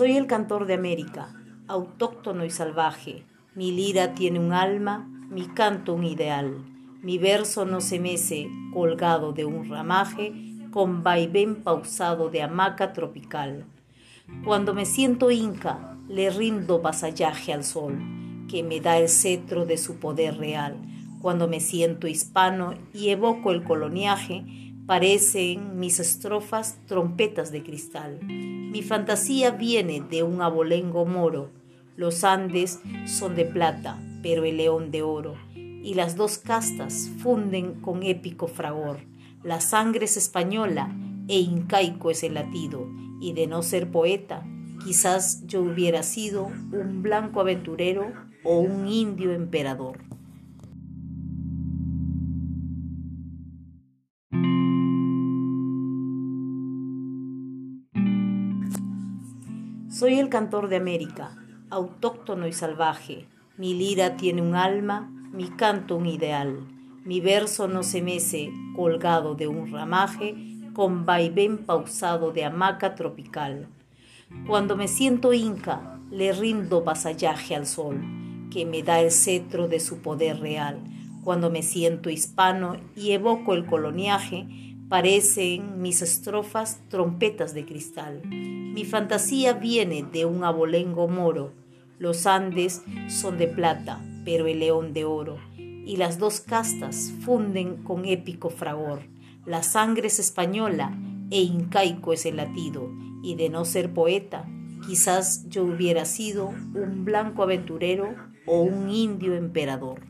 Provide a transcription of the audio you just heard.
Soy el cantor de América, autóctono y salvaje. Mi lira tiene un alma, mi canto un ideal. Mi verso no se mece colgado de un ramaje, con vaivén pausado de hamaca tropical. Cuando me siento inca, le rindo vasallaje al sol, que me da el cetro de su poder real. Cuando me siento hispano y evoco el coloniaje, parecen mis estrofas trompetas de cristal. Mi fantasía viene de un abolengo moro. Los Andes son de plata, pero el león de oro. Y las dos castas funden con épico fragor. La sangre es española e incaico es el latido. Y de no ser poeta, quizás yo hubiera sido un blanco aventurero o un indio emperador. Soy el cantor de América, autóctono y salvaje. Mi lira tiene un alma, mi canto un ideal. Mi verso no se mece colgado de un ramaje, con vaivén pausado de hamaca tropical. Cuando me siento inca, le rindo vasallaje al sol, que me da el cetro de su poder real. Cuando me siento hispano y evoco el coloniaje, parecen mis estrofas trompetas de cristal. Mi fantasía viene de un abolengo moro. Los Andes son de plata, pero el león de oro. Y las dos castas funden con épico fragor. La sangre es española e incaico es el latido. Y de no ser poeta, quizás yo hubiera sido un blanco aventurero o un indio emperador.